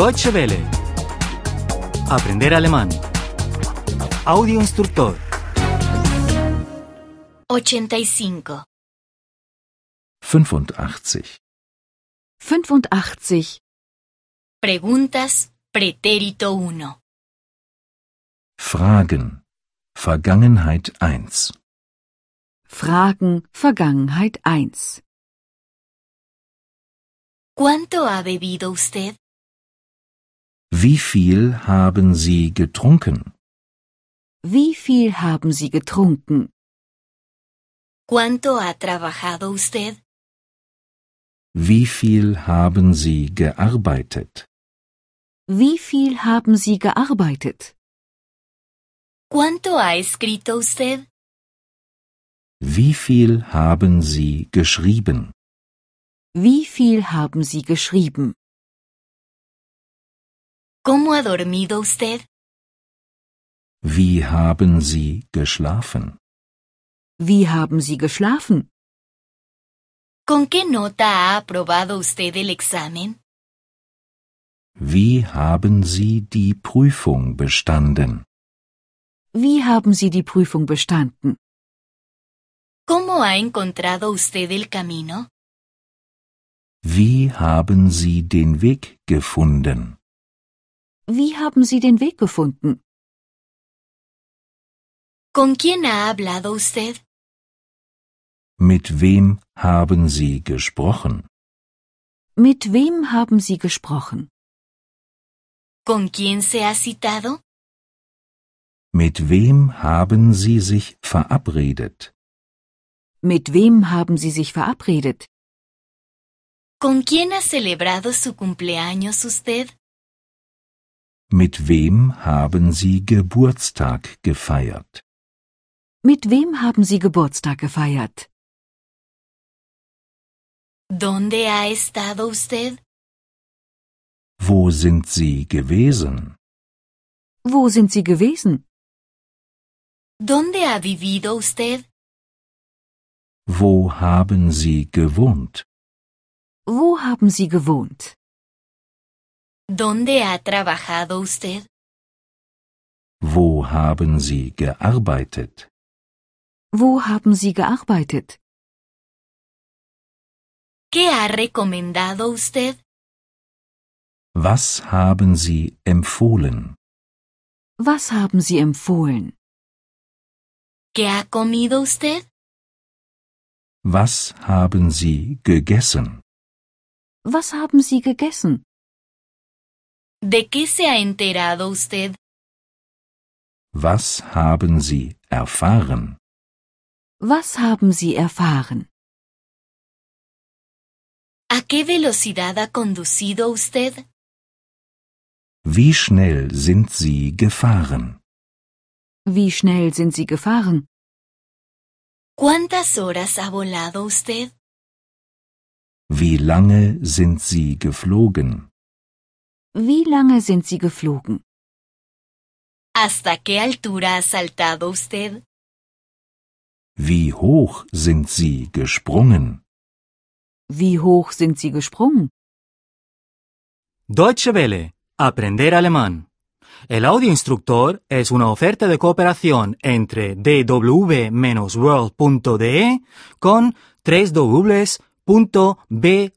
Deutsche Welle. Aprender alemán. Audio instructor. 85. 85. 85. Preguntas, pretérito 1. Fragen. Vergangenheit 1. Fragen Vergangenheit 1. ¿Cuánto ha bebido usted? Wie viel haben Sie getrunken? Wie viel haben Sie getrunken? ¿Cuánto ha trabajado usted? Wie viel haben Sie gearbeitet? Wie viel haben Sie gearbeitet? ¿Cuánto ha escrito usted? Wie viel haben Sie geschrieben? Wie viel haben Sie geschrieben? ¿Cómo ha dormido usted? Wie haben Sie geschlafen? Wie haben Sie geschlafen? ¿Con qué nota ha aprobado usted el examen? Wie haben Sie die Prüfung bestanden? Wie haben Sie die Prüfung bestanden? ¿Cómo ha encontrado usted el camino? Wie haben Sie den Weg gefunden? Wie haben Sie den Weg gefunden? ¿Con quién ha hablado usted? Mit wem haben Sie gesprochen? Mit wem haben Sie gesprochen? ¿Con quién se ha citado? Mit wem haben Sie sich verabredet? Mit wem haben Sie sich verabredet? ¿Con quién ha celebrado su cumpleaños usted? Mit wem haben Sie Geburtstag gefeiert? Mit wem haben Sie Geburtstag gefeiert? ¿Dónde ha estado usted? Wo sind Sie gewesen? Wo sind Sie gewesen? ¿Dónde ha vivido usted? Wo haben Sie gewohnt? Wo haben Sie gewohnt? ¿Dónde ha trabajado usted? Wo haben Sie gearbeitet? Wo haben Sie gearbeitet? ¿Qué ha recomendado usted? Was haben Sie empfohlen? Was haben Sie empfohlen? ¿Qué ha comido usted? Was haben Sie gegessen? Was haben Sie gegessen? ¿De qué se ha enterado usted? Was haben Sie erfahren? Was haben Sie erfahren? ¿A qué velocidad ha conducido usted? Wie schnell sind Sie gefahren? Wie schnell sind Sie gefahren? ¿Cuántas horas ha volado usted? Wie lange sind Sie geflogen? Wie lange sind Sie geflogen? ¿Hasta qué altura ha saltado usted? Wie hoch sind Sie gesprungen? Wie hoch sind Sie gesprungen? Deutsche Welle. Aprender alemán. El audio instructor es una oferta de cooperación entre dw-world.de con 3 2de